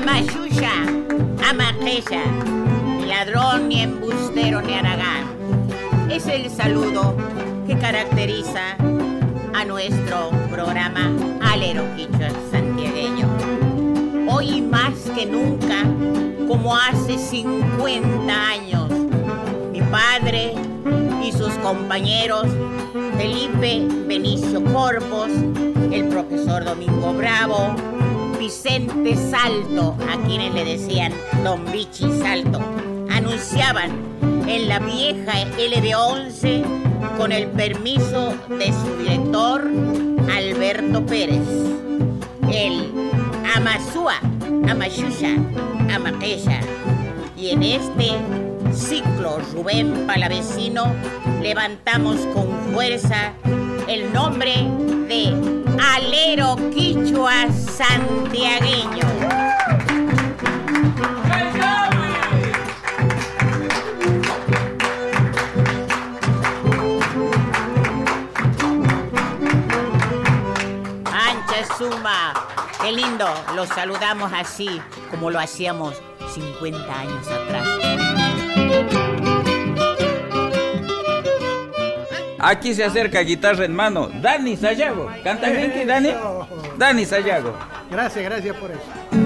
Amayuya, Amaqueya, ni ladrón ni embustero ni aragán. Es el saludo que caracteriza a nuestro programa Alero Quichua Santiagueño. Hoy más que nunca, como hace 50 años, mi padre y sus compañeros Felipe Benicio Corpos, el profesor Domingo Bravo, Vicente Salto, a quienes le decían Don Bichi Salto, anunciaban en la vieja LB11 con el permiso de su director Alberto Pérez. El Amazúa, Amayusha, Amaqueya. Y en este ciclo Rubén Palavecino levantamos con fuerza el nombre de Alero Quichua Santiagueño. Ancha Suma, qué lindo, los saludamos así como lo hacíamos 50 años atrás. Aquí se acerca guitarra en mano. Dani Sayago. ¿Canta bien que Dani? Dani Sayago. Gracias, gracias por eso.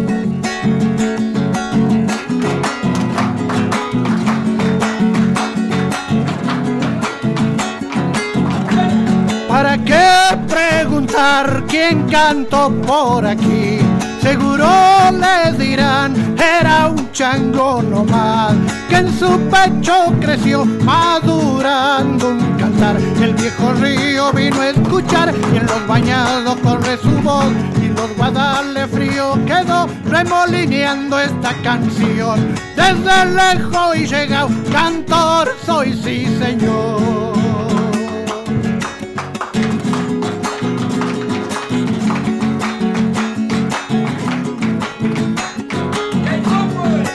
¿Para qué preguntar quién cantó por aquí? Seguro le dirán, era un chango nomás, que en su pecho creció madurando un cantar. El viejo río vino a escuchar y en los bañados corre su voz y los guadales frío quedó remolineando esta canción. Desde lejos y llegado, cantor soy sí señor.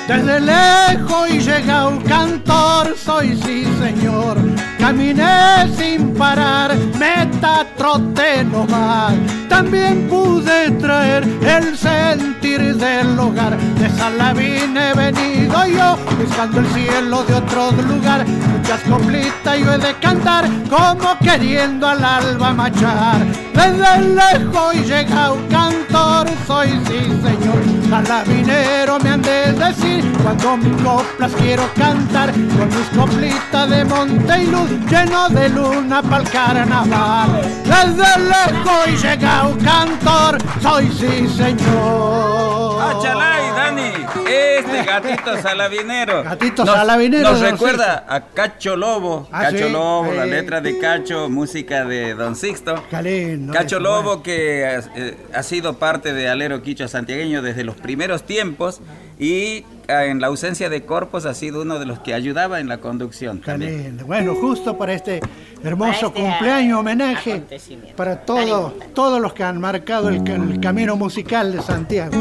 Desde lejos y llega un cantor, soy sí señor. Caminé sin parar, meta trote nomás. También pude traer el sentir del hogar. De Salavín he venido yo, buscando el cielo de otro lugar. Muchas complitas yo he de cantar, como queriendo al alba machar. Desde lejos y llega un cantor, soy sí señor. Salabinero me han de decir cuando mis coplas quiero cantar con mis coplitas de monte y luz lleno de luna pa'l carnaval. Desde lejos y llega un cantor, soy sí señor. Este gatito salabinero. Gatito Nos- salabinero Nos recuerda a Cacho Lobo. Ah, Cacho sí, Lobo, la eh. letra de Cacho, música de Don Sixto. Lindo Cacho eso, Lobo que eh, ha sido parte de Alero Quicho Santiagueño desde los primeros tiempos y ah, en la ausencia de Corpos ha sido uno de los que ayudaba en la conducción. También. Bueno, justo para este hermoso Para este cumpleaños, homenaje para todo, todos los que han marcado el, el camino musical de Santiago.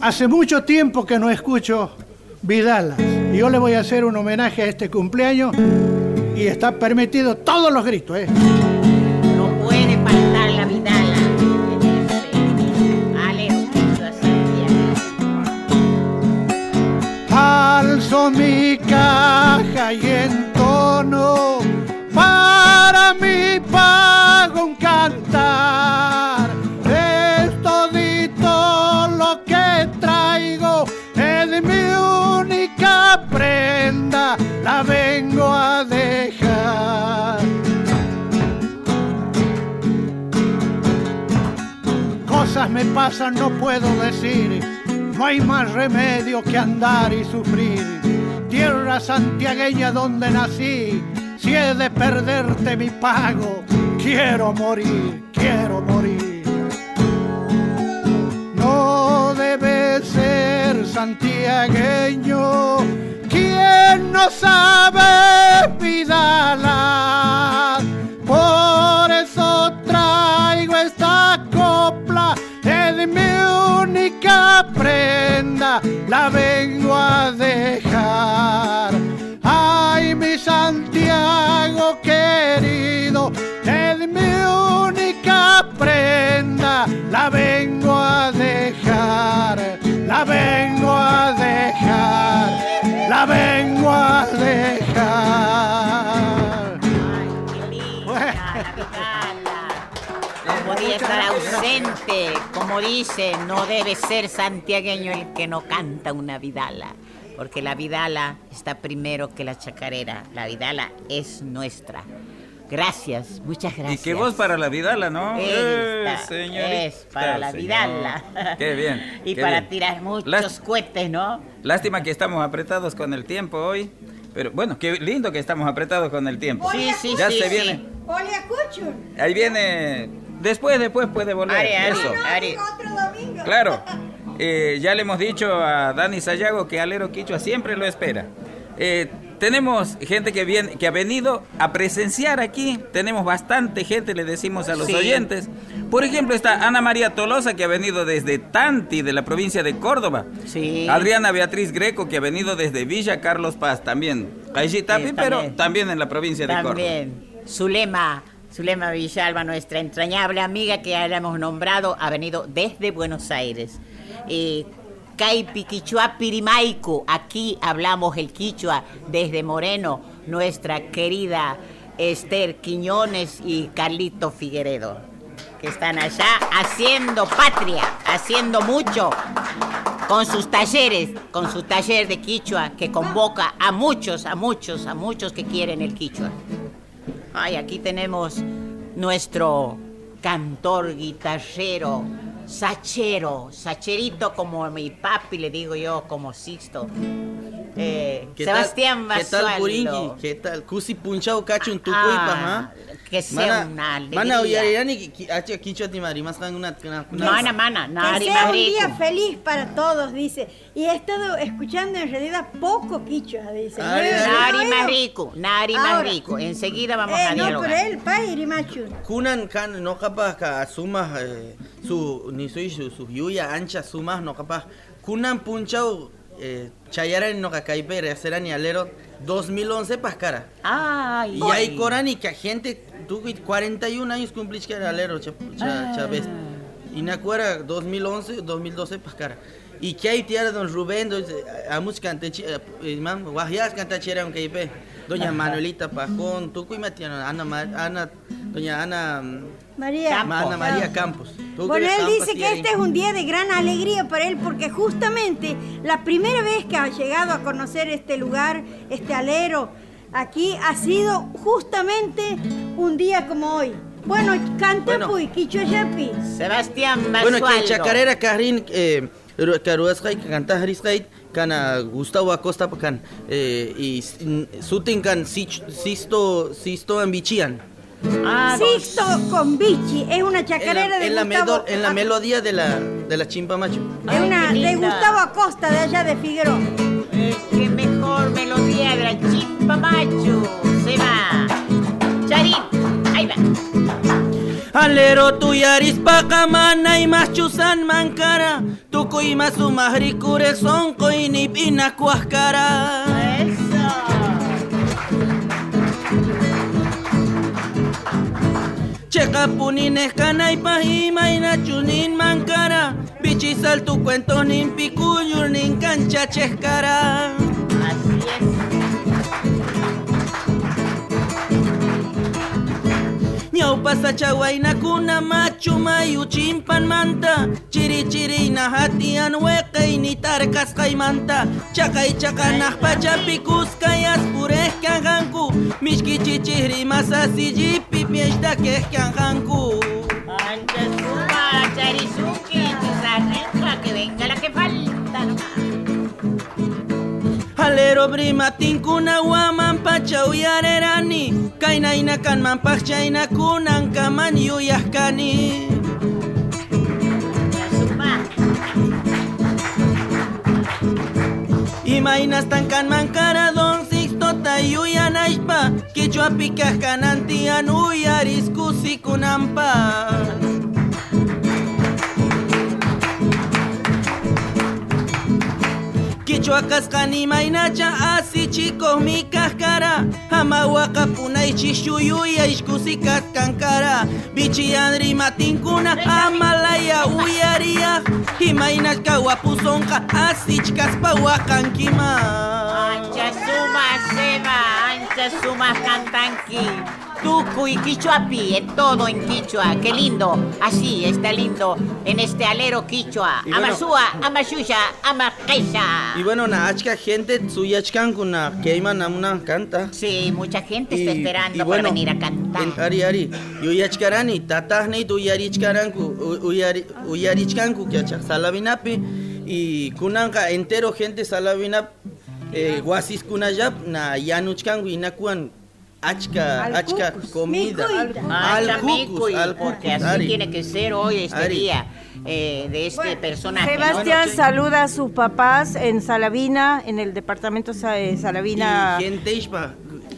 Hace mucho tiempo que no escucho Vidalas y yo le voy a hacer un homenaje a este cumpleaños y está permitido todos los gritos, ¿eh? No puede faltar la vidala. Alzo mi caja y entono para mi pago un cantar. La vengo a dejar. Cosas me pasan, no puedo decir. No hay más remedio que andar y sufrir. Tierra santiagueña donde nací. Si he de perderte mi pago, quiero morir, quiero morir. No debe ser santiagueño no sabe Vidala. Por eso traigo esta copla, es mi única prenda, la vengo a dejar. Ay, mi Santiago querido, como dice, no debe ser santiagueño el que no canta una vidala, porque la vidala está primero que la chacarera. La vidala es nuestra. Gracias, muchas gracias. Y que vos para la vidala, ¿no? Esta Eh, señorita, es para la señor. vidala. Qué bien. Y qué para bien. tirar muchos Lás- cohetes, ¿no? Lástima que estamos apretados con el tiempo hoy. Pero bueno, qué lindo que estamos apretados con el tiempo. Sí, sí, ya sí, se sí. viene. Ahí viene. Después, después puede volver. Ari, Ari. Eso. Ari. Claro. Eh, ya le hemos dicho a Dani Sayago que Alero Quichua siempre lo espera. Eh, tenemos gente que viene, que ha venido a presenciar aquí. Tenemos bastante gente, le decimos a los Sí. oyentes. Por ejemplo, está Ana María Tolosa, que ha venido desde Tanti, de la provincia de Córdoba. Sí. Adriana Beatriz Greco, que ha venido desde Villa Carlos Paz, también. Tapi, Sí, pero también. en la provincia de Córdoba. También. Zulema, Zulema Villalba, nuestra entrañable amiga que ya hemos nombrado, ha venido desde Buenos Aires. Eh, Caipi Quichua Pirimaico, aquí hablamos el Quichua desde Moreno, nuestra querida Esther Quiñones y Carlito Figueredo, que están allá haciendo patria, haciendo mucho con sus talleres, con su taller de quichua que convoca a muchos, a muchos, a muchos que quieren el quichua. Ay, aquí tenemos nuestro cantor, guitarrero, sachero, sacherito como mi papi, le digo yo, como Sixto. Eh, ¿Qué Sebastián tal, ¿Qué tal, Basualdo. Puringi? ¿Qué tal? Kusi punchao kachun tukuy Ah, pa, que sea una alegría. Mana ki- achi kichwa timari mas kan una Mana, mana, Que nari sea un día feliz para todos, dice. Y he estado escuchando en realidad poco quichua, dice. Ari, No, ari. no, Nari no, más no. rico, nari más rico. Enseguida vamos Eh, a no, dialogar. pero él, pa irimachu. kunan kan no capaz ka sumas eh, su ni soy su yuya ancha sumas no capaz kunan punchao eh, chayaran no kakaipe reacerani alero 2011 pascara. Ay, y hay corani que a gente tú 41 años cumplís que era alero cha ves. y na cuera 2011 2012 pascara. Y que hay tiara don Rubén do- a muchos cante imam guajias canta chera un kaipe doña Manuelita Pajón tú matiano Ana Mar- Ana doña Ana María. Campos. Ana María Campos Bueno, que él Campos dice que este es un día de gran alegría para él porque justamente la primera vez que ha llegado a conocer este lugar, este alero, aquí ha sido justamente un día como hoy. Bueno, canta Bueno. pues. Sebastián Bueno, Basualdo. que chacarera Karin eh canta Hariskai kana Gustavo Acosta kan eh, y sutin kan Sisto Sisto Ambichian. Ah, Sixto con Bichi es una En chacarera la, de en la, Gustavo medo- en la melodía de la de la chimpa macho. es una de. Gustavo Acosta de allá de Figueroa. Es que mejor melodía de la chimpa macho. Se va. Charín, ahí va. Alero tu yaris pakamana y machusan mankara tuko y masu mahrikure son koini pina kuaskara. Eso. Checa punines canay pahima y nachunin mankara Bichisal tu cuento nin picuyur nin cancha chescara Así es. Ñawpasachá waynakuna machu mayu chimpanmanta Chiri chirina hatian weqayni tarqasqaymanta Chaqay chaqanaqpa ah chapikusqay aspureh kanqanku Mishki chichihri masasillipi pieshta keh kanqanku Antes kumara charishu Alero brima tinkuna waman pacha uyarerani Kainaina kanman pachayna kunan kaman yuyahkani. Imainas tankan mankara don sixto tayuyanaypa Kichwa pikah kanantian uyariskusi Ichuacascani inacha asi chicos mi cascara Hamahuaca punaichi shuyuya iskusika kankara Bichi andri matinkuna amalaya uyaria Imainachka wapuzonka asi chikaspa huacankima Ancha sumas Eva, ancha sumas cantanqui. Tucu y Quichuapi, es todo en Quichua. Qué lindo. Así está lindo en este alero Quichua. Y bueno- Amasúa, Amaquecha. Y bueno, na achka gente suyachkan kuna queima namuna canta. Sí, mucha gente está esperando para venir a cantar. en- ari ari, yuyachkarani, tatahni tu uyarichkaranku, u- uyari, uyarichkanku kiachak salavinapi y kunanka entero gente salavinapi eh, guasis kunayap na yanuchkanku inakuan achka achka comida. Ah, Al chamicui, cucus, al porque así ari. tiene que ser hoy este Ari. día eh, de este personaje. ¿no? Sebastián Bueno, saluda a sus papás en Salavina, en el departamento Sa- eh, Salavina. Y gente ispa.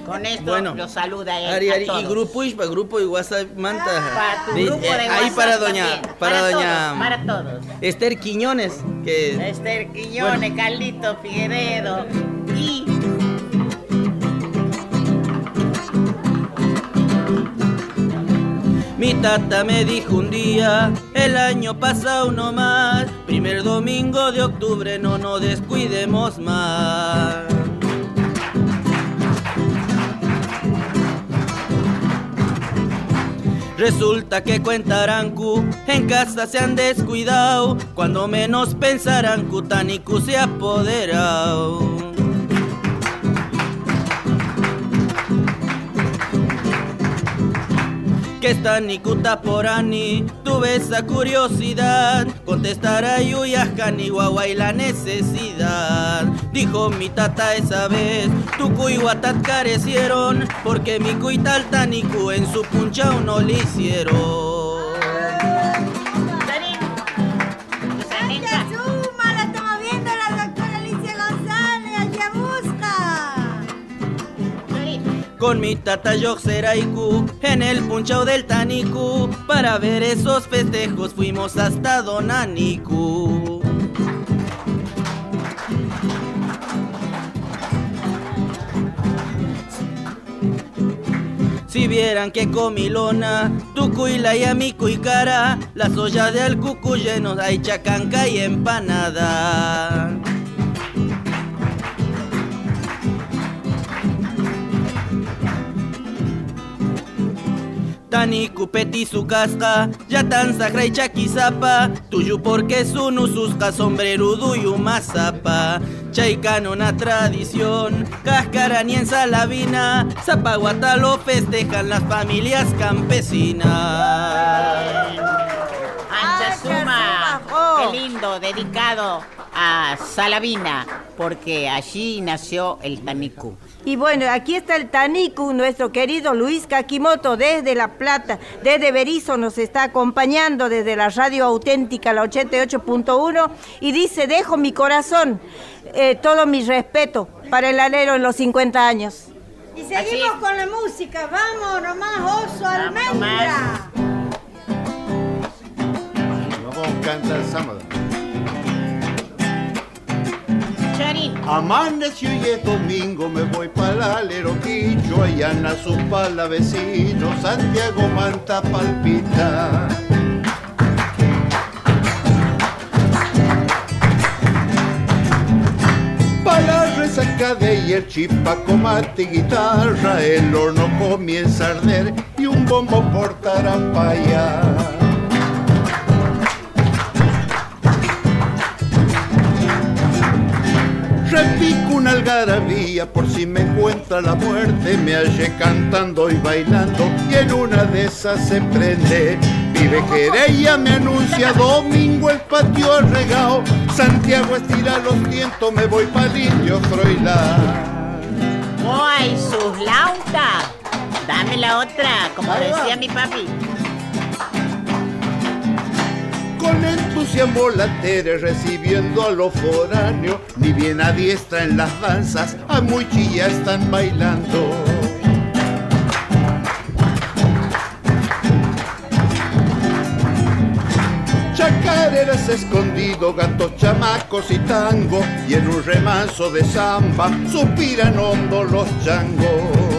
Con esto Bueno, lo saluda él Ari, a Ari, y grupo ispa, grupo y WhatsApp manta. Para tu De- grupo de eh, ahí WhatsApp para doña, también. para, Para doña todos, para todos. Esther Quiñones, que Esther Quiñones, Carlito Figueredo y Mi tata me dijo un día, el año pasado no más, primer domingo de octubre no nos descuidemos más. Resulta que cuentarancu en casa se han descuidado, cuando menos pensarán Cutanicu se ha apoderado. Que está ni porani, tuve esa curiosidad, contestar a Yuyajani guagua y la necesidad. Dijo mi tata esa vez, tu y Guatat carecieron, porque mi cuital tanicu en su punchao no le hicieron. Con mi tata Yoxeraiku en el punchao del Tanicu, para ver esos festejos fuimos hasta Donanicu. Si vieran que comilona, tucuila y amico y cara, las ollas de alcucu llenos hay chacanca y empanada. Tani cupeti su casca, ya tan sacra y chaquizapa, tuyo porque su nususca sombrerudo y mazapa. Chaicano una tradición, cáscara ni en salavina, zapaguata lo festejan las familias campesinas. Ancha Suma, Oh. qué lindo, dedicado a Salavina, porque allí nació el Tanicu. Y bueno, aquí está el Tanicu, nuestro querido Luis Kakimoto desde La Plata, desde Berizo nos está acompañando desde la radio auténtica, la 88.1, y dice, dejo mi corazón, eh, todo mi respeto para el alero en los 50 años. Y seguimos con la música. Vamos nomás, oso almendra. Vamos a cantar sábado. Charín, Amaneció y es domingo, me voy para el alero quicho, allá nació la vecino, Santiago Manta palpita. Resaca de ayer, chipaco, mate y guitarra, el horno comienza a arder y un bombo por tarapaya. Una algarabía por si me encuentra la muerte, me hallé cantando y bailando y en una de esas se prende. Vive querella, me anuncia domingo el patio regao, Santiago estira los vientos, me voy pa'l indio Froilán. ¡Ay, sus lauta! Dame la otra, como decía mi papi. Con entusiasmo latere recibiendo a los foráneos, ni bien a diestra en las danzas, a muy chilla están bailando. Chacareras escondido, gatos chamacos y tango, y en un remanso de samba suspiran hondo los changos.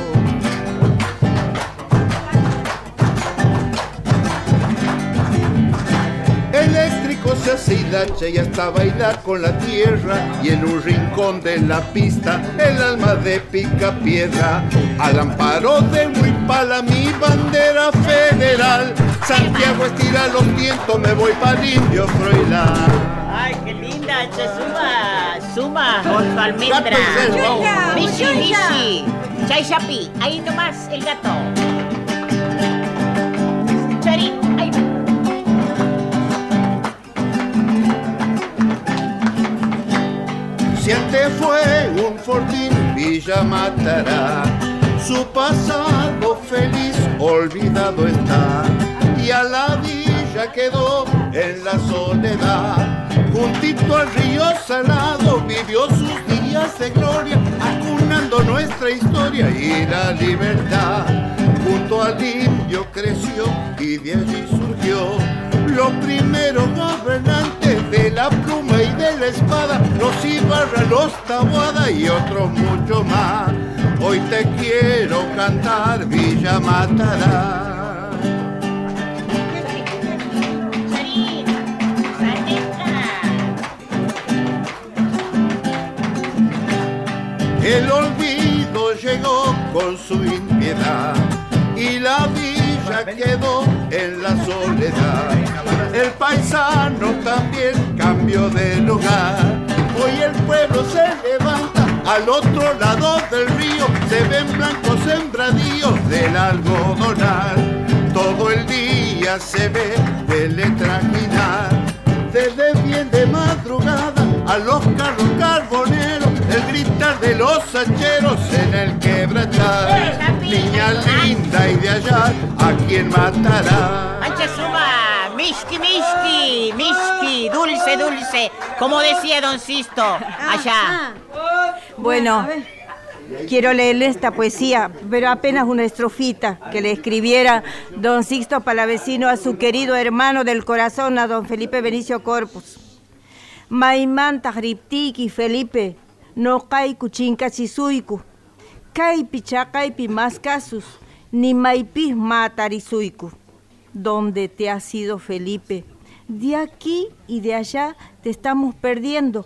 Se hilacha y hasta bailar con la tierra y en un rincón de la pista el alma de pica piedra al amparo de Huipala mi bandera federal Santiago estira los vientos me voy para indio Froilán Ay, qué linda, che, suma, suma con tu almendra. Mishi, mishi. Chay chapi, ahí nomás el gato. Si antes fue un fortín, Villa matará. Su pasado feliz olvidado está. Y a la villa quedó en la soledad. Juntito al río salado vivió sus días gloria, acunando nuestra historia y la libertad. Junto al indio creció y de allí surgió los primeros gobernantes de la pluma y de la espada, los Ibarra, los Taboada y otros mucho más. Hoy te quiero cantar Villa Matará. El olvido llegó con su impiedad y la villa quedó en la soledad. El paisano también cambió de lugar. Hoy el pueblo se levanta al otro lado del río. Se ven blancos sembradíos del algodonal. Todo el día se ve teletraquinar. Desde bien de madrugada a los carros carboneros, de los hacheros en el quebrachar. Niña linda y de allá, ¿a quién matará? Mancha suma, mishki, mishki, mishki, dulce, dulce. Como decía don Sisto, allá. Ah, Bueno, quiero leerle esta poesía, pero apenas una estrofita que le escribiera don Sixto Palavecino a su querido hermano del corazón, a don Felipe Benicio Corpus. Maimanta Riptiki Felipe, no kaiku chinkachisuiku, kaipi chakaipi más casus, ni maipis matarisuiku. ¿Dónde te has ido, Felipe? De aquí y de allá te estamos perdiendo.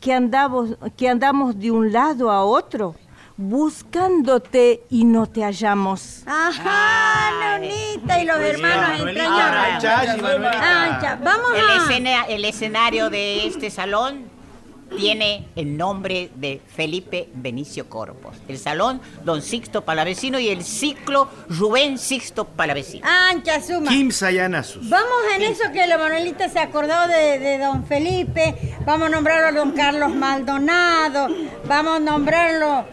Que andamos, que andamos de un lado a otro, buscándote y no te hallamos. Ajá, Nonita y los hermanos entrañables. Ah, ya, Vamos El, a... escena- el escenario de este salón tiene el nombre de Felipe Benicio Corpos. El salón Don Sixto Palavecino y el ciclo Rubén Sixto Palavecino. Ancha suma. Kim Sayanasus. Vamos en eso que la Manuelita se acordó de, de don Felipe, vamos a nombrarlo a don Carlos Maldonado, vamos a nombrarlo,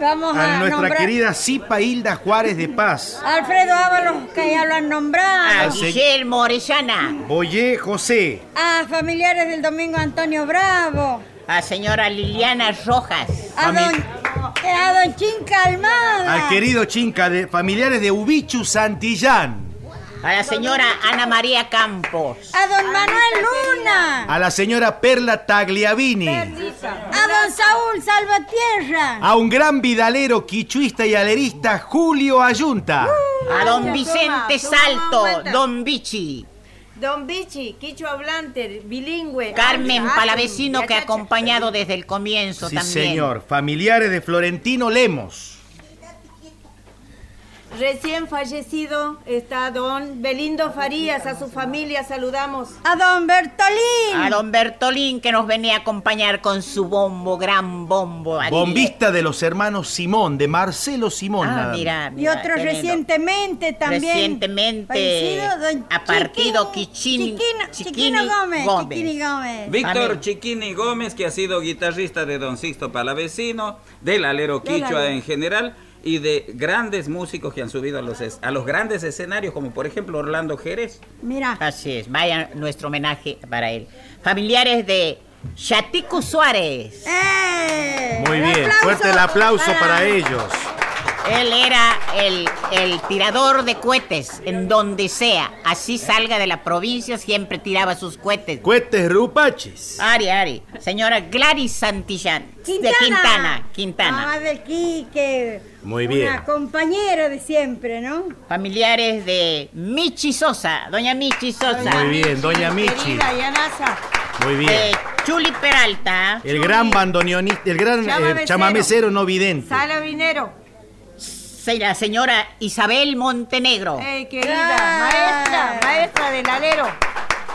vamos a, A nuestra nombrar querida Zipa Hilda Juárez de Paz. a Alfredo Ábalos, que ya lo han A nombrado, Guillermo Orellana, Boyé José. a familiares del Domingo Antonio Bravo, a señora Liliana Rojas, a don, eh, a don Chinca Almada, Al querido Chinca de familiares de Ubichu Santillán. a la señora Ana María Campos, a don Manuel Luna, A la señora Perla Tagliavini. a don Saúl Salvatierra, A un gran vidalero, quichuista y alerista, Julio Ayunta. a don Vicente Salto, don Bichi, Don Bichi, quicho hablante, bilingüe. Carmen Ah, Palavecino que ha acompañado desde el comienzo Sí, también. señor. Familiares de Florentino Lemos. Recién fallecido está don Belindo Farías, a su familia saludamos. a don Bertolín, A don Bertolín que nos venía a acompañar con su bombo, gran bombo. Bombista de los hermanos Simón, de Marcelo Simón. Ah, mira, y otro lindo. recientemente también. Recientemente fallecido, don a partido Chiquini- Chiquini Gómez, Gómez. Chiquini Gómez. Víctor. Chiquini Gómez, que ha sido guitarrista de Don Sixto Palavecino, del alero quichua en general, y de grandes músicos que han subido a los, es- a los grandes escenarios, como por ejemplo Orlando Jerez. Mira, Así es, vaya nuestro homenaje para él. Familiares de Chatico Suárez. ¡eh! Muy bien, aplauso fuerte el aplauso para ellos. Él era el, el tirador de cohetes en donde sea. Así salga de la provincia, siempre tiraba sus cohetes. Cuetes rupaches. Ari, Ari. Señora Gladys Santillán. De Quintana. Quintana. Ah, del Quique. Muy bien. Una compañera de siempre, ¿no? Familiares de Michi Sosa. Doña Michi Sosa. Muy bien, doña Michi. Querida Yanasa. Muy De bien. Chuli Peralta. El gran bandoneonista, el gran Chamamecero. eh, chamamecero no vidente. Sala Vinero. Se- La señora Isabel Montenegro. Ey, querida, maestra, maestra del alero.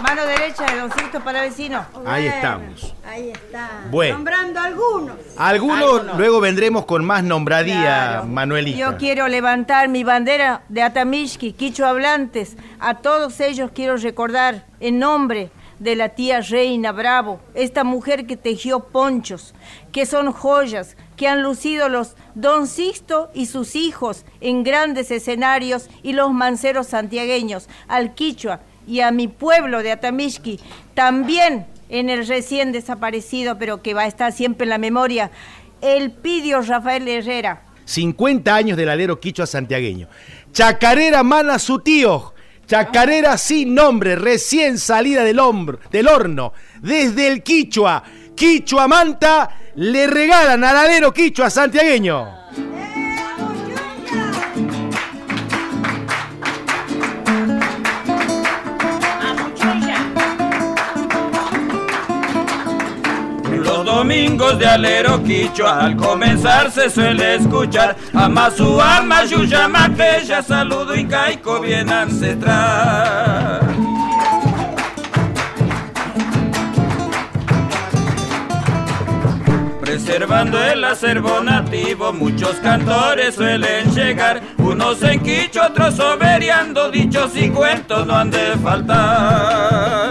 Mano derecha de Don Sixto Palavecino. Ahí Bueno, estamos. Ahí está. Bueno. Nombrando algunos. Algunos Algunos. luego vendremos con más nombradía, Claro. Manuelita. Yo quiero levantar mi bandera de Atamishki, Quicho Hablantes. A todos ellos quiero recordar en nombre de la tía Reina Bravo, esta mujer que tejió ponchos, que son joyas, que han lucido los Don Sixto y sus hijos en grandes escenarios y los manceros santiagueños, al Quichua y a mi pueblo de Atamishki, también en el recién desaparecido, pero que va a estar siempre en la memoria, el Pidio Rafael Herrera. 50 años del alero quichua santiagueño. Chacarera mana su tío. Chacarera sin nombre, recién salida del, horno. Desde el quichua. Quichua Manta le regalan al alero quichua santiagueño. Domingos de alero quichua al comenzar se suele escuchar ama yuya ya saludo incaico bien ancestral Preservando el acervo nativo, muchos cantores suelen llegar, unos en quicho, otros soberiando, dichos y cuentos no han de faltar.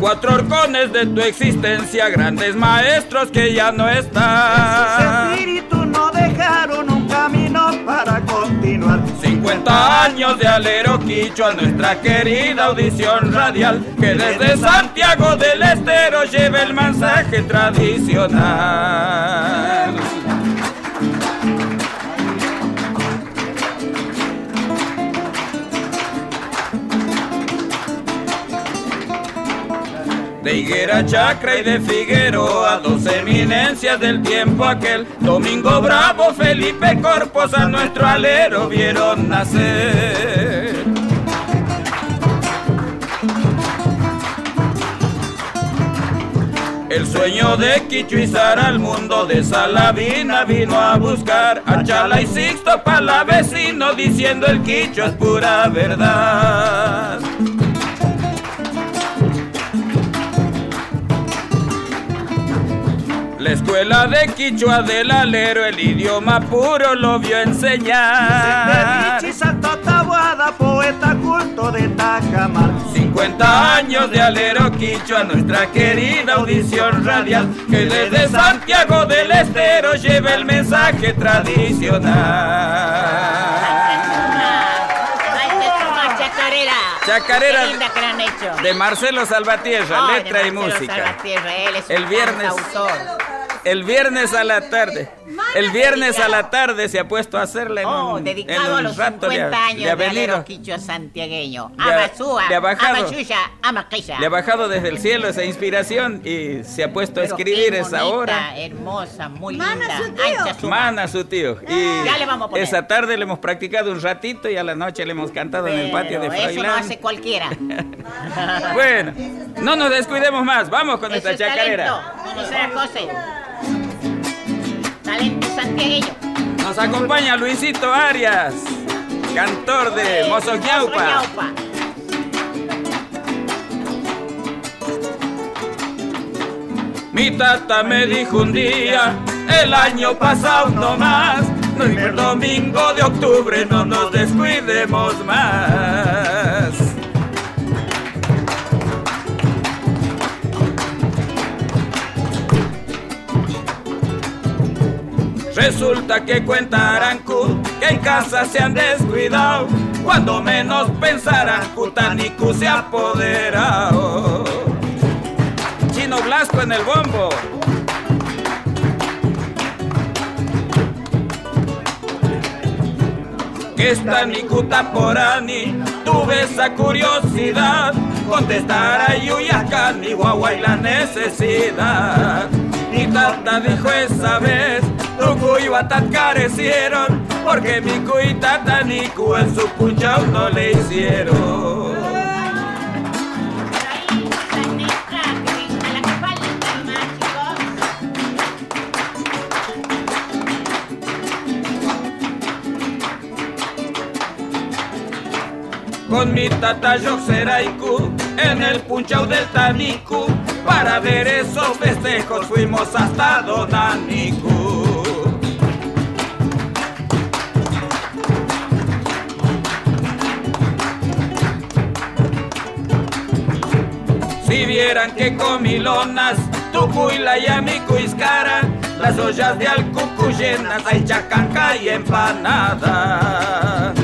Cuatro horcones de tu existencia, grandes maestros que ya no están. espíritu no dejaron un camino para continuar. 50 años de alero quichua, nuestra querida audición radial, que desde Santiago del Estero lleva el mensaje tradicional. De Higuera Chacra y de Figueroa, dos eminencias del tiempo aquel. Domingo Bravo, Felipe Corpos a nuestro alero vieron nacer. El sueño de Quichuizar al mundo de Salavina vino a buscar a Chala y Sixto Palavecino diciendo el Quicho es pura verdad. La escuela de Quichua del alero, el idioma puro lo vio enseñar. Tabuada, poeta culto de Tajamar. 50 años de alero Quichua, nuestra querida audición radial, que desde Santiago del Estero lleva el mensaje tradicional. Chacarera. Chacarera Qué linda que la han hecho. De Marcelo Salvatierra, letra y Marcelo música. Salvatierra, él es El viernes- cantautor. El viernes a la tarde. El viernes a la tarde se ha puesto a hacerle en Oh, un, en dedicado a los rato le 50 ha- años le ha de quichua santiagueño. Le ha- Amasúa, le ha bajado. Amayuya, Amaquilla. Le ha bajado desde el cielo esa inspiración y se ha puesto a escribir qué esa bonita, hora. hermosa, muy Mana linda. su tío. Ancha su Mana su tío. Y Ya le vamos a poner. esa tarde le hemos practicado un ratito y a la noche le hemos cantado en el patio de Pero Eso no Froilán. hace cualquiera. Bueno, no nos descuidemos más. Vamos con Eso esta es chacarera. talento, no. Nos acompaña Luisito Arias, cantor de Mozoñaupa. Mozoñaupa. Mi tata me dijo un día, el año pasado no más, el domingo de octubre no nos descuidemos más. Resulta que cuenta Arancu que en casa se han descuidado, cuando menos pensarán Cutanicu se ha apoderado. Chino Carrasco en el bombo. Que esta Nikuta Porani, tuve esa curiosidad, contestar a Yuyacani, Guagua y la necesidad. Y tata dijo esa vez, tu y Batat carecieron, porque mi cuy tata Niku en su punchao no le hicieron. con mi tata Yoxeraiku en el punchao del Taniku. Para ver esos festejos fuimos hasta Donaniku. Si vieran que comilonas, Tucuila y Amicuiscara, las ollas de Alcucu llenas, hay chacanca y empanada.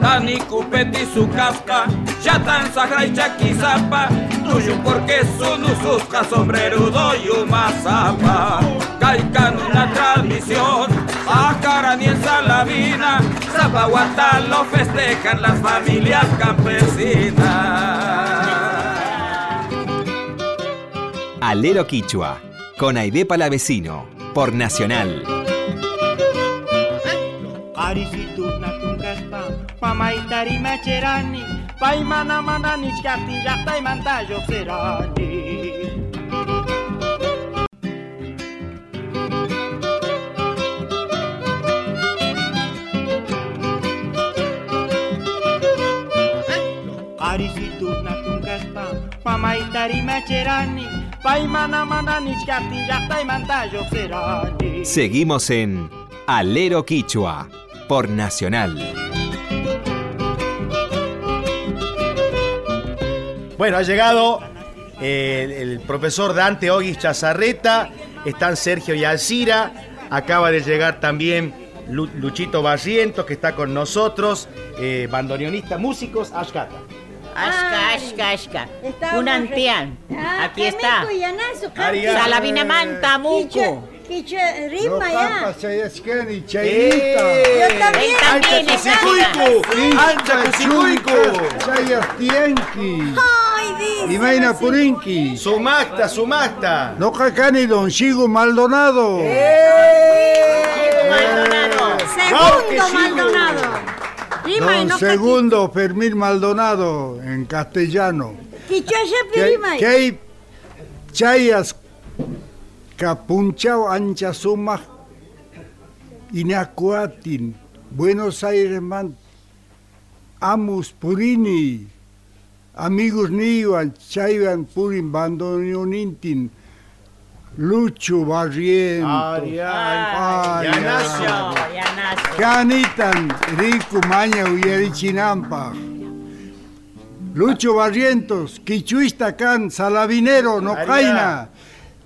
Dani Cupeti su casca, ya tan sagra y chaquizapa, tuyo porque su nususca, sombrerudo y mazapa. Caican una tradición, a ni en Salavina, Zapahuatá lo festejan las familias campesinas. Alero Quichua, con Aide Palavecino, por Nacional. Macherani Paimana Seguimos en Alero Quichua por Nacional. Bueno, ha llegado eh, el, profesor Dante Ogis Chazarreta, están Sergio y Alcira, acaba de llegar también Lu- Luchito Barrientos, que está con nosotros, eh, bandoneonista, músicos, Ashkata. Ashka, ashka, ashka. Antián. Ah, Aquí está. meco, yanazo, Arigato. Salavina manta, muco. Quichua, ritma ya. ¡Eh! Yo también. ¡Ancha Cusicuicu! ¡Ancha Cusicuicu! Chayas Ay, dice. Imaina Purinki. ¡Sumacta, sumacta! No cacani Don Chigo Maldonado. Maldonado. Claro que Segundo Maldonado. Don no Segundo Fermín Maldonado en castellano. Quichua ya Que pirima. que hay chayas capunchao ancha suma inacuatin Buenos Aires man amus purini amigos niwan chaywan purin bandoneonintin Lucho Barrientos Arián, Ay, Yanazo. No, ya nace. Canitan, rico maña uyarichinampa. Lucho Barrientos, quichuista can, salavinero, no Aria. caina.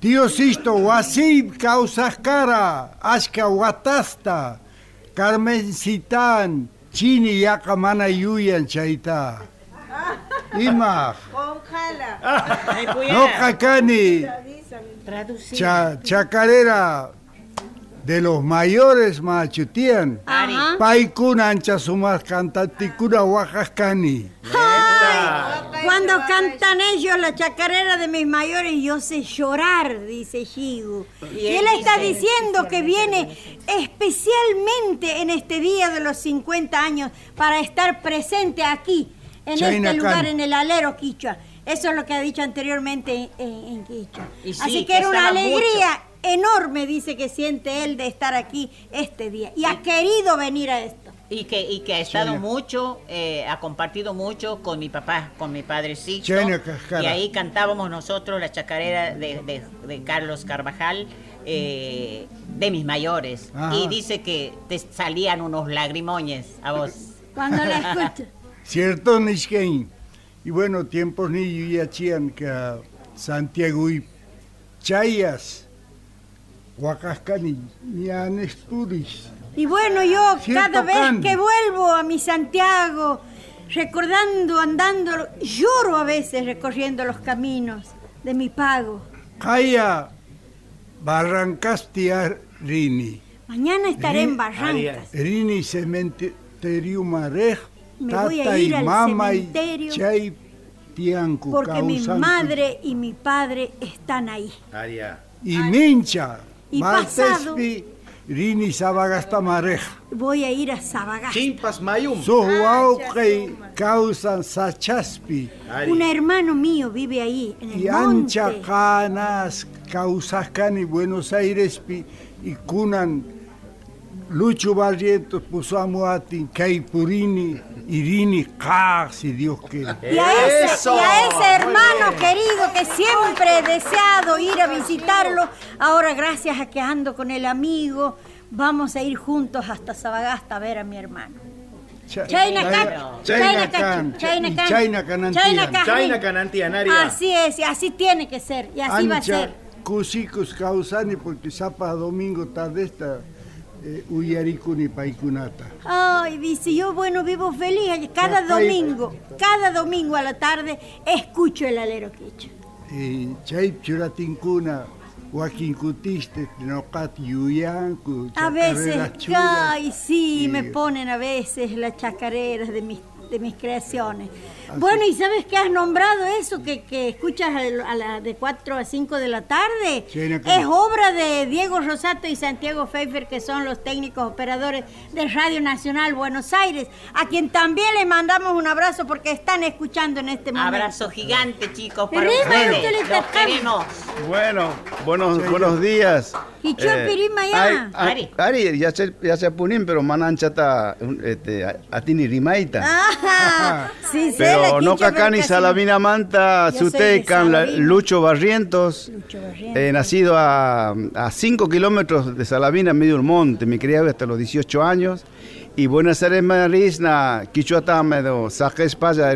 Tío Sisto, wasib, causas cara, ashka watasta. Carmen Citán, chini yaka mana yuyan chaita. Ima, Ay, no cacani. Cha, chacarera de los mayores machutían. Ajá. Paikuna ancha sumas cantaticuna Oaxacani. Cuando cantan ellos la chacarera de mis mayores, yo sé llorar, dice Shigu. Y él está diciendo que viene especialmente en este día de los 50 años para estar presente aquí, en este lugar, en el alero Quichua. Eso es lo que ha dicho anteriormente en, en. Y sí, Así que era una alegría enorme, dice que siente él de estar aquí este día. Y ha querido venir a esto. Y que, y que ha estado Chena. mucho, eh, ha compartido mucho con mi papá, con mi padrecito. Chena Cascara. Y ahí cantábamos nosotros la chacarera de, de- de Carlos Carvajal, eh, de mis mayores. Ajá. Y dice que te salían unos lagrimoñes a vos. Cuando la escucho. ¿Cierto, Nishkein? Y bueno, tiempos ni yachían que Santiago y Chayas, Huacascani, Ñanespuris. Y bueno, yo cada vez can. que vuelvo a mi Santiago, recordando, andando, lloro a veces recorriendo los caminos de mi pago. Kaya Barrancastia Rini. Mañana estaré en Ri- Barrancas. Rini Cementerio Marej, Me voy a ir y al y cementerio Tiancu Porque mi madre y mi padre están ahí. Y Mincha, Y pasado. Rini Sabagasta Marej. Voy a ir a Sabagasta. Chimpas Mayum. Suhuauqui causan Sachaspi. Un hermano mío vive ahí, en el Y monte. ancha canas causascani Buenos Aires y cunan Lucho Barrientos Pusamuatin, Caipurini, Irini, Ka, si Dios quiere. Y a, ese, y a ese hermano querido que siempre he deseado ir a visitarlo, ahora gracias a que ando con el amigo, vamos a ir juntos hasta Sabagasta a ver a mi hermano. Cha- Chaina Chaina- Can, Chaina Chaina Can, Can, Chaina y Can, Chaina Canantian. Chaina Can. Chaina Canantian, Aria. Así es, y así tiene que ser, y así va a Ancha ser. Cusicus causani porque sapa domingo tarde esta eh, Uyaricuni Paikunata. Ay, dice, yo bueno, vivo feliz. Cada domingo, cada domingo a la tarde, escucho el alero quicho. Y Chay Churatincuna, Joaquín Cutiste, Tenocat Yuyancu, A veces, ay, sí, me ponen a veces las chacareras de mis, de mis creaciones. Bueno, ¿y sabes que has nombrado eso que, que escuchas a la de 4 a 5 de la tarde? Sí, es obra de Diego Rosato y Santiago Pfeiffer, que son los técnicos operadores de Radio Nacional Buenos Aires, a quien también le mandamos un abrazo porque están escuchando en este momento. Abrazo gigante, chicos, para Rima, ustedes. Los está-. Bueno, buenos, buenos días. Y yo, Pirima, ya. Ari. Ari, ya se, ya se punin, pero mananchata, este, a- atini rimaita. Ah, sí, Pero pero cacani casi Salamina Manta, Yo soy de Sutecan, la- Salavina. Lucho Barrientos, Lucho Barrientos. eh, nacido a 5 kilómetros de Salavina, medio del monte, me crié hasta los 18 años. Y Buenos Aires, Marisna, Quichuatamedo, Sajes Paya.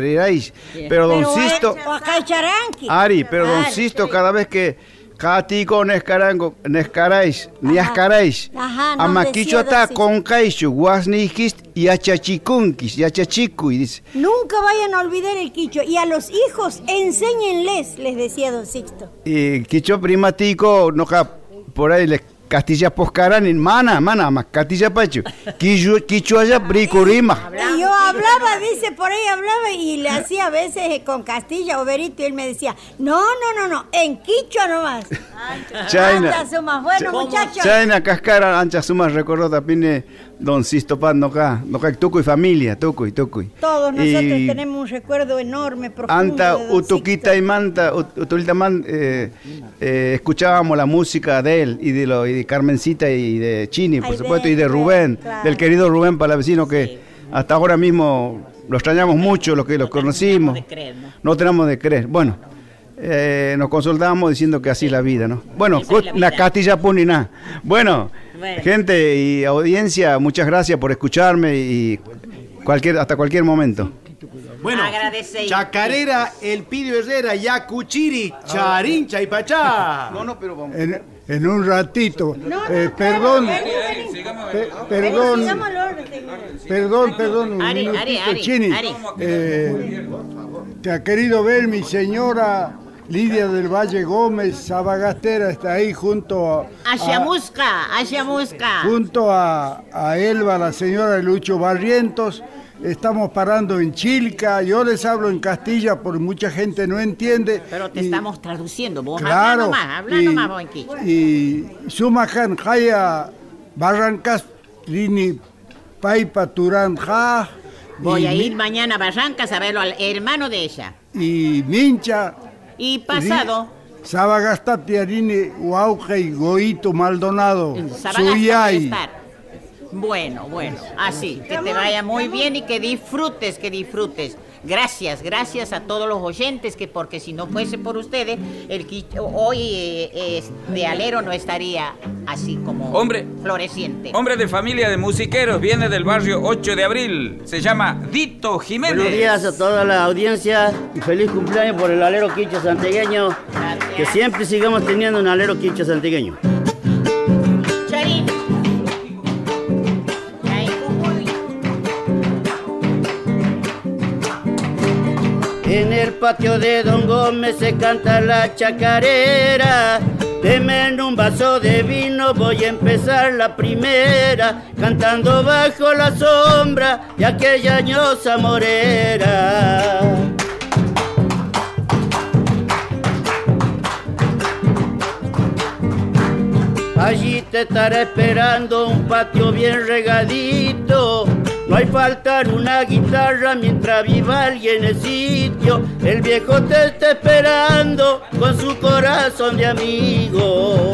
Pero don Sisto. Ari, pero don. Sisto, cada vez que Catico Nescarango, Nescarais, Niascarais, Amaquicho ata Sisto. con Caixo, Guasniquis y Achachicunkis, y Achachicu, y dice. Nunca vayan a olvidar el quicho. Y a los hijos, enséñenles, les decía don Sixto. Y Quicho primatico, no ca- por ahí les Castilla Poscarán, mana, mana, más Castilla Pacho, Quicho, Quicho allá, Bricurima. Y yo hablaba, dice, por ahí hablaba y le hacía a veces con Castilla o Berito y él me decía, no, no, no, no, en quicho nomás. China. Anda, sumas. Bueno, muchachos. Chaina Cascara, ancha sumas recordó también eh, don Sisto Pan, no ca, no ca, Tucuy familia, Tucuy, Tucuy. Todos nosotros Y- tenemos un recuerdo enorme, profundo. Anta de don Utuquita y Manta, Ut- Utulita Man, eh, eh, escuchábamos la música de él y de, lo, y de Carmencita y de Chini, por Ay, de supuesto, y de Rubén, claro. del querido Rubén Palavecino, que hasta ahora mismo lo extrañamos mucho, los que los conocimos. No tenemos de creer. Bueno, eh, nos consultábamos diciendo que así es la vida, ¿no? Bueno, la. Castilla Punina. Bueno, Bueno. gente y audiencia, muchas gracias por escucharme y cualquier hasta cualquier momento. Bueno, Agradece. Chacarera, El Pidio Herrera, Yacuchiri, Charincha y Pachá. No, no, pero vamos. En, en un ratito. No, Eh, perdón, perdón, perdón, perdón, un Ari, minutito, Ari, Ari, Chini. Eh, te ha querido ver mi señora Lidia del Valle Gómez, Sabagastera, está ahí junto a, Ayamusca, Ayamusca. junto a, a Elba, la señora Lucho Barrientos. Estamos parando en Chilca, yo les hablo en Castilla porque mucha gente no entiende. Pero te y- estamos traduciendo. Vos habla Claro. nomás, habla y, nomás vos en quichua. y Sumajan Jaya Barrancas Rini Paipa Turán Voy y, a ir mañana a Barrancas a verlo al hermano de ella. y Mincha Y pasado, Sabagastati Huauja y Goito Maldonado Suyay. Bueno, bueno, así, que te vaya muy bien y que disfrutes, que disfrutes. Gracias, gracias a todos los oyentes, que porque si no fuese por ustedes, el quicho- hoy eh, es- de alero no estaría así como Hombre. floreciente. Hombre de familia de musiqueros, viene del barrio 8 de abril. Se llama Dito Jiménez. Buenos días a toda la audiencia y feliz cumpleaños por el alero quicho santiagueño. Que siempre sigamos teniendo un alero quicho santiagueño. El patio de Don Gómez se canta la chacarera. Deme un vaso de vino, voy a empezar la primera, cantando bajo la sombra de aquella añosa morera. Allí te estará esperando un patio bien regadito. No hay faltar una guitarra mientras viva alguien en el sitio. El viejo te está esperando con su corazón de amigo.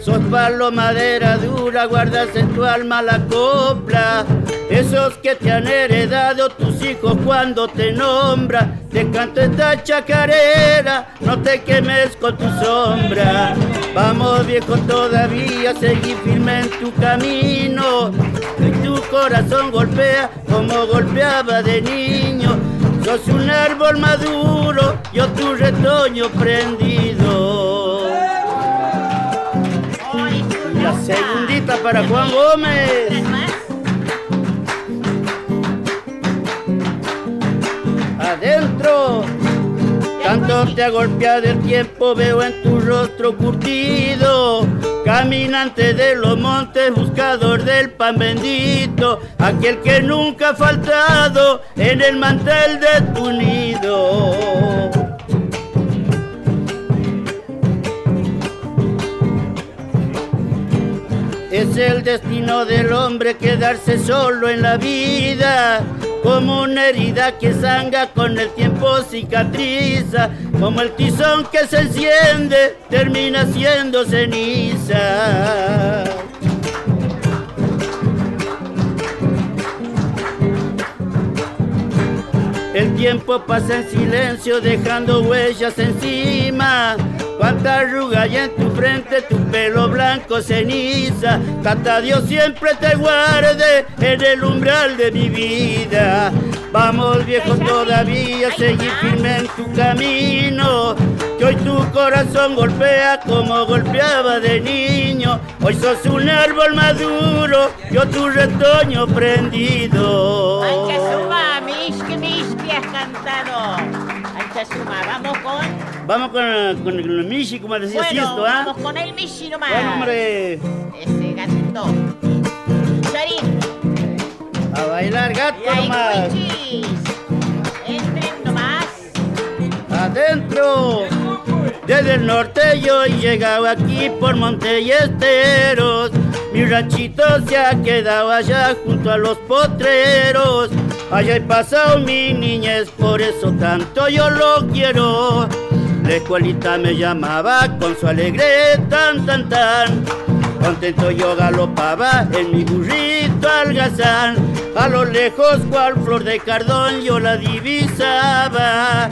Sos palo, madera dura, guardas en tu alma la copla. Esos que te han heredado tus hijos cuando te nombran. Te canto esta chacarera, no te quemes con tu sombra. Vamos viejo todavía, seguí firme en tu camino. Y tu corazón golpea como golpeaba de niño. Sos un árbol maduro, yo tu retoño prendido. La segundita para Juan Gómez. Adentro, tanto te ha golpeado el tiempo, veo en tu rostro curtido. Caminante de los montes, buscador del pan bendito, aquel que nunca ha faltado en el mantel de tu nido. Es el destino del hombre quedarse solo en la vida, como una herida que sanga con el tiempo cicatriza, como el tizón que se enciende termina siendo ceniza. El tiempo pasa en silencio dejando huellas encima. Cuánta arruga hay en tu frente, tu pelo blanco ceniza. Tata Dios siempre te guarde en el umbral de mi vida. Vamos viejo todavía, seguir firme en tu camino. Que hoy tu corazón golpea como golpeaba de niño. Hoy sos un árbol maduro, yo tu retoño prendido. Mis que mis suma, vamos con. Vamos con, con el Michi, como decía Bueno, Sisto, ¿ah? vamos con el Michi nomás. Bueno, hombre, Ese gatito. Charín. a bailar gato Y ahí, nomás. Entren nomás. adentro. Desde el norte yo he llegado aquí por monte y esteros. Mi ranchito se ha quedado allá junto a los potreros. Allá he pasado mi niñez, por eso tanto yo lo quiero. La escuelita me llamaba con su alegre tan tan tan. Contento yo galopaba en mi burrito algazán. A lo lejos cual flor de cardón yo la divisaba.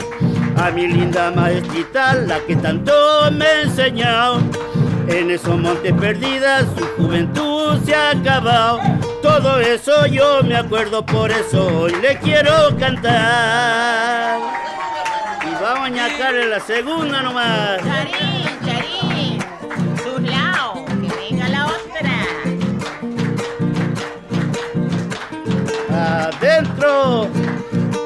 A mi linda maestrita, la que tanto me enseñó. En esos montes perdidas su juventud se ha acabado. Todo eso yo me acuerdo, por eso hoy le quiero cantar. Y vamos a ñacarle la segunda nomás. Charín, Charín. Sus lados. Que venga la otra. adentro.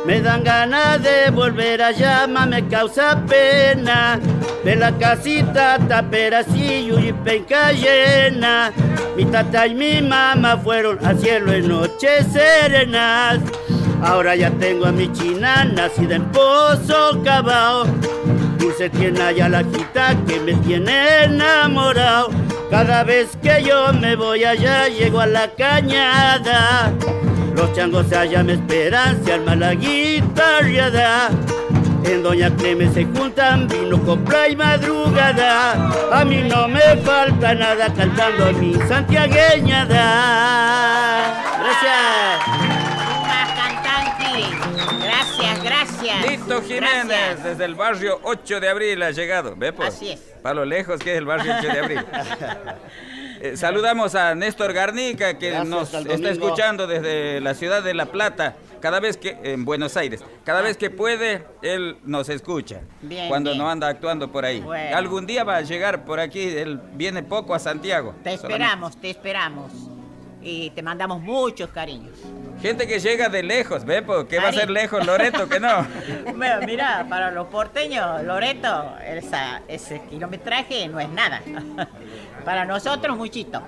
Me dan ganas de volver allá, ma me causa pena. De la casita taperacillo y penca llena. Mi tata y mi mamá fueron al cielo en noches serenas. Ahora ya tengo a mi china nacida en Pozo Cabao. Dulce tiene allá la quita que me tiene enamorado. Cada vez que yo me voy allá, llego a la cañada. Los changos allá me esperan, se arma la guitarreada. En Doña Clemen se juntan vino, copla y madrugada. A mí no me falta nada cantando a mi santiagueñada. Gracias. Gracias, gracias. Lito Jiménez, Gracias. desde el barrio 8 de abril ha llegado. ¿Ve pues? Así es. Para lo lejos que es el barrio 8 de abril. Eh, saludamos a Néstor Garnica que Gracias, nos está escuchando desde la ciudad de La Plata, cada vez que en Buenos Aires, cada vez que puede él nos escucha. Bien, cuando bien. no anda actuando por ahí. Bueno. Algún día va a llegar por aquí, él viene poco a Santiago. Te solamente. esperamos, te esperamos. y te mandamos muchos cariños. Gente que llega de lejos, ¿ve? ¿Qué va a ser lejos, Loreto? Que no. Bueno, mira, para los porteños, Loreto, esa, ese kilometraje no es nada. Para nosotros, muchito.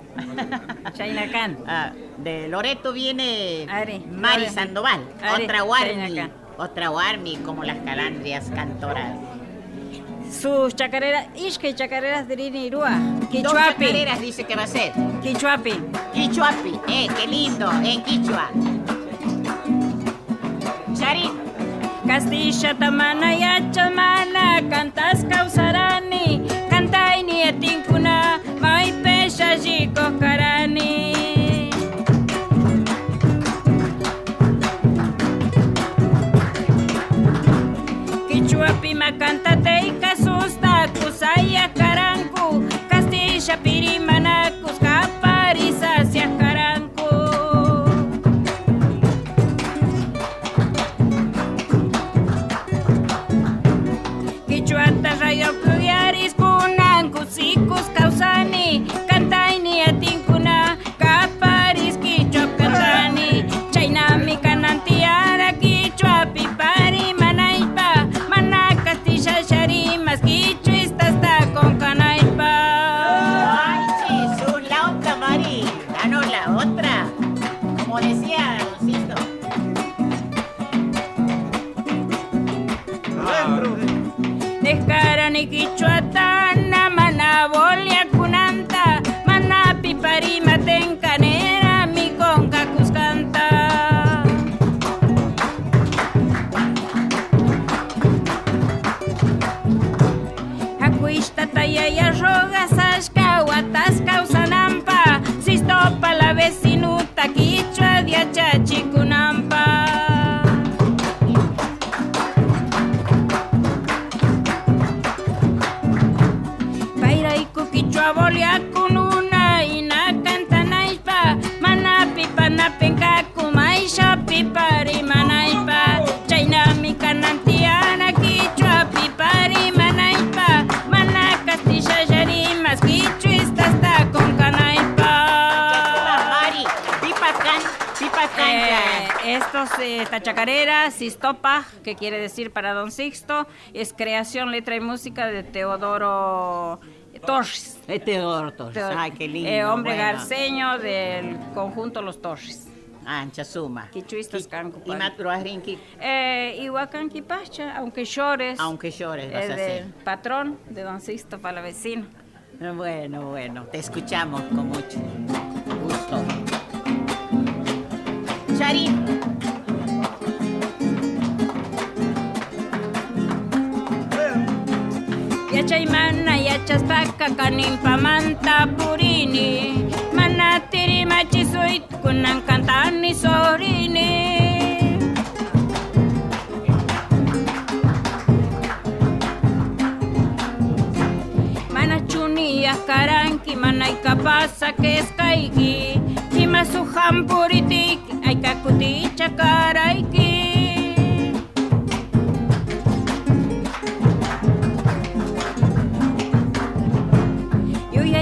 Chainacán. Ah, de Loreto viene Are, Mari are. Sandoval, Are, otra Warmi, otra Warmi como las calandrias cantoras. Sus chacareras, ishke chacareras de Irúa. Dos Quichuapi. chacareras dice que va a ser. Quichuapi. Quichuapi, eh, qué lindo, en Quichua. Charín. Castilla tamana yachamana, cantas causarani, cantaini etincuna, maipe shajiko karani. Kichwa pima cantate y casusta, kusaya karanku, Castilla pirimana, cusca. Que quiere decir para Don Sixto, es creación, letra y música de Teodoro Torres. Es Teodoro Torres. Teodoro- Ay, qué lindo. eh, hombre bueno. garceño del conjunto Los Torres. Ancha suma. Quichuistas canco. Y Matruajrinqui, Eh, Ihuacanqui Pacha, aunque llores. aunque llores, vas es a hacer. patrón de Don Sixto para la vecina. Bueno, bueno, te escuchamos con mucho gusto. Charín. y mana yachaspaqa kaninpa manta purini? Mana tirimachisuit kunankantani sorini? Mana chuniyah karanki manaykapasa keskayki ima suhan puritiki ay kuticha karayki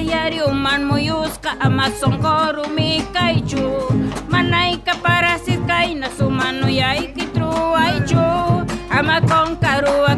Yuyayari uman muyuska amazon korumi kaichu Manaika parasit kaina sumanu yaikitru aichu Ama con karua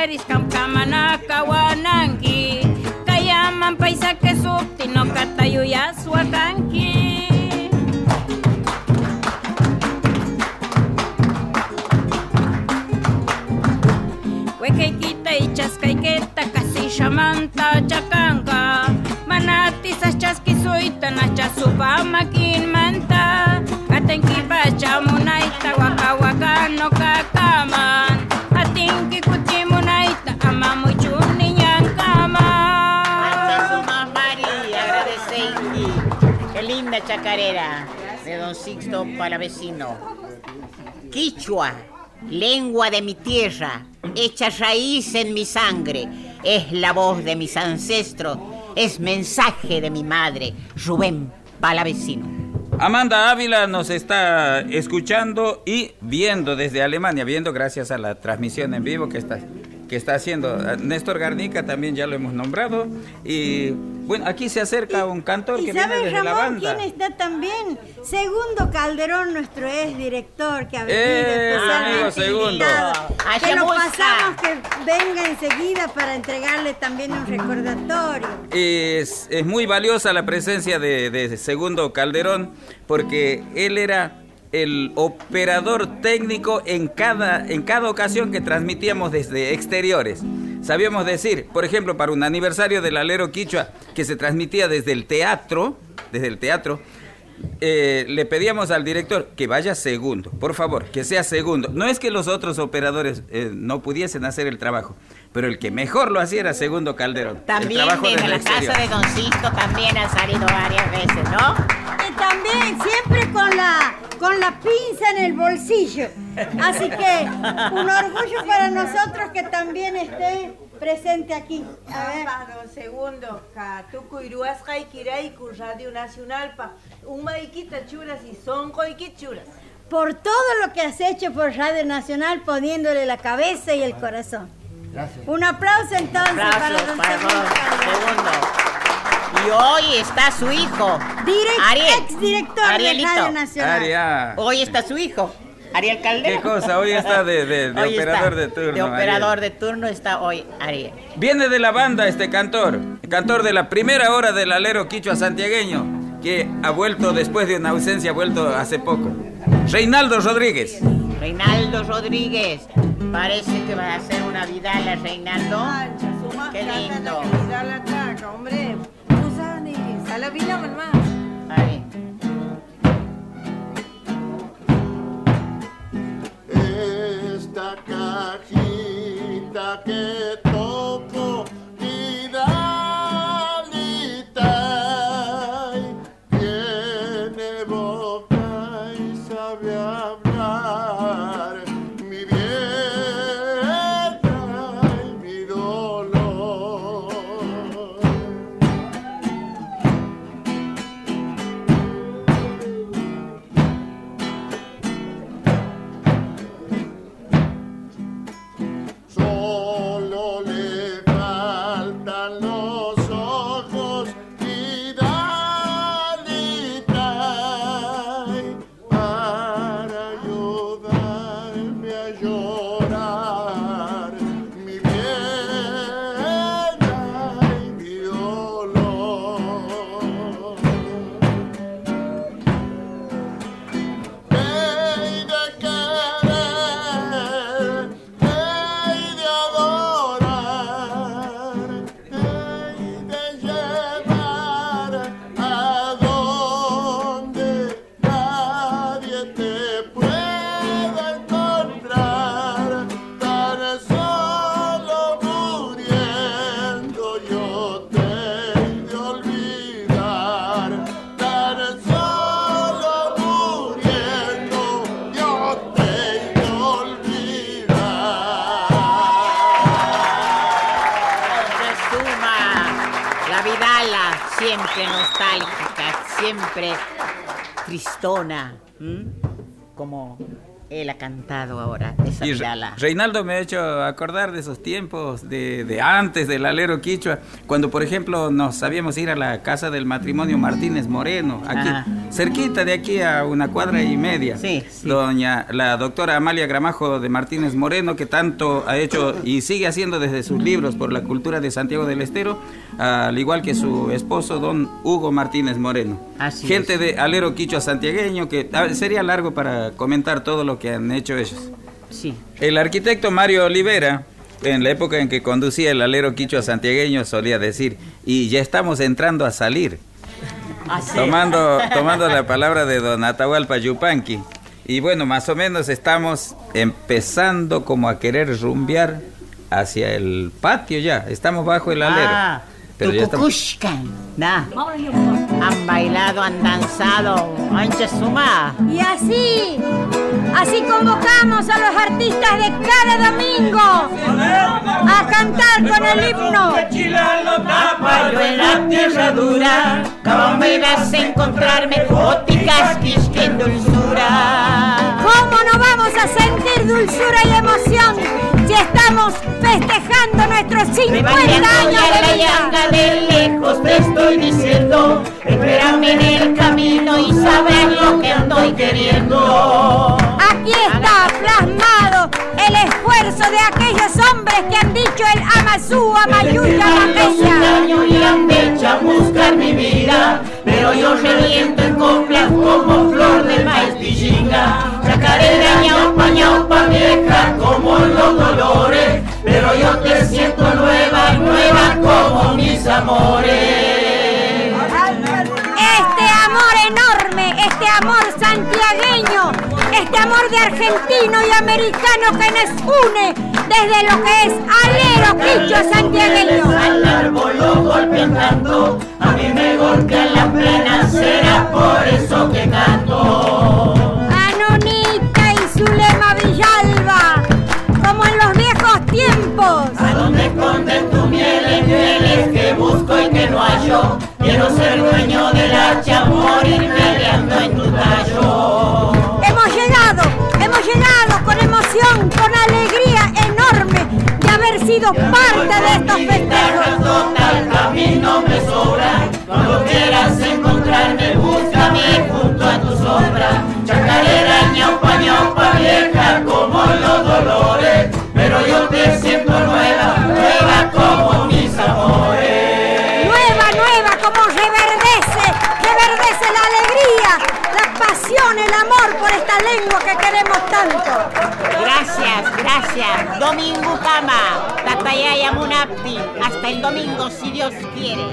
suktataris kamkamana kawananki Kayaman paisa que sukti no katayu yaswakanki Huequequita y chascaiqueta casi llamanta chacanca. Manatisas chasquisuita nacha chacarera de don Sixto Palavecino. Quichua, lengua de mi tierra, hecha raíz en mi sangre, es la voz de mis ancestros, es mensaje de mi madre, Rubén Palavecino. Amanda Ávila nos está escuchando y viendo desde Alemania, viendo gracias a la transmisión en vivo que está, que está haciendo. Néstor Garnica también ya lo hemos nombrado. Y bueno, aquí se acerca un cantor ¿Y que viene sabes, desde la Ramón, banda. quién está también? Segundo Calderón, nuestro ex director, que ha venido ¡Eh, especialmente amigo Segundo! invitado. Haya Que lo música. pasamos que venga enseguida para entregarle también un recordatorio. Es, es muy valiosa la presencia de, de Segundo Calderón porque él era el operador técnico en cada, en cada ocasión que transmitíamos desde exteriores. Sabíamos decir, por ejemplo, para un aniversario del alero quichua que se transmitía desde el teatro, desde el teatro, eh, le pedíamos al director que vaya segundo, por favor, que sea segundo. No es que los otros operadores eh, no pudiesen hacer el trabajo, pero el que mejor lo hacía era segundo Calderón. También desde desde la casa de Don Sisto también ha salido varias veces, ¿no? Y también siempre con la, con la pinza en el bolsillo. Así que un orgullo para nosotros que también esté presente aquí. A ver. Pardon, segundo, Katuku Iruaskai Kiraiku, Radio Nacional, pa Umaikita churas y Sonkoiki churas. Por todo lo que has hecho por Radio Nacional poniéndole la cabeza y el corazón. Gracias. Un aplauso entonces para Aplausos don para Segundo don Calderón. Segundo. Y hoy está su hijo. Direct- Ariel. exdirector de Arielito. Radio Nacional. Aria. Hoy está su hijo. Ariel Caldera. ¿Qué cosa? Hoy está de, de- de Hoy está operador de turno. De operador Ariel. de turno está hoy Ariel. Viene de la banda este cantor, cantor de la primera hora del alero quichua santiagueño, que ha vuelto después de una ausencia, ha vuelto hace poco. Reinaldo Rodríguez. Reinaldo Rodríguez. Parece que va a hacer una vidala, Reinaldo. Qué lindo. La traca, hombre. Usani, salavina mamá. Ahí. Esta cajita que toco tiene boca y sabe hablar Reinaldo me ha hecho acordar de esos tiempos de, de antes del alero quichua, cuando por ejemplo nos sabíamos ir a la casa del matrimonio Martínez Moreno, aquí, Ajá. cerquita de aquí a una cuadra y media. Sí, Doña, la doctora Amalia Gramajo de Martínez Moreno, que tanto ha hecho y sigue haciendo desde sus libros por la cultura de Santiago del Estero, al igual que su esposo, don Hugo Martínez Moreno. Así Gente de alero quichua santiagueño, que a sería largo para comentar todo lo que han hecho ellos. Sí. El arquitecto Mario Olivera, en la época en que conducía el alero quichua santiagueño, solía decir, y ya estamos entrando a salir, Ah, sí. tomando, tomando la palabra de don Atahualpa Yupanqui. Y bueno, más o menos estamos empezando como a querer rumbear hacia el patio ya, estamos bajo el alero. Ah, Pero ya estamos- Han bailado, han danzado. Ancha suma. Y así, así convocamos a los artistas de cada domingo a cantar con el himno. Yo en la tierra dura, cómo me vas a encontrarme, góticas que en dulzura. ¿Cómo no vamos a sentir dulzura y emoción si estamos festejando nuestros 50 años de vida? de lejos te estoy diciendo, espérame en el camino y sabrás lo que estoy queriendo. Aquí está plasmado el esfuerzo de aquellos hombres que han dicho el Amazú, Amayuya, año y han buscar mi vida, pero yo reviento en coplas como flor de maíz Este amor enorme, este amor santiagueño, este amor de argentino y americano que nos une desde lo que es alero quicho santiagueño. Al árbol lo golpean tanto, a mí me golpean la plena, será por eso que canto. Ser dueño del hacha, morir peleando en tu tallo. Hemos llegado, hemos llegado con emoción, con alegría enorme de haber sido parte de estos festejos. Total camino me sobra, cuando quieras encontrarme, búscame junto a tu sombra. Chacarera, ñaupa, ñaupa, vieja como los dolores, pero yo te siento nueva lengua que queremos tanto. Gracias, gracias. Domingo Pama, Tatayaya Munapti. Hasta el domingo, si Dios quiere.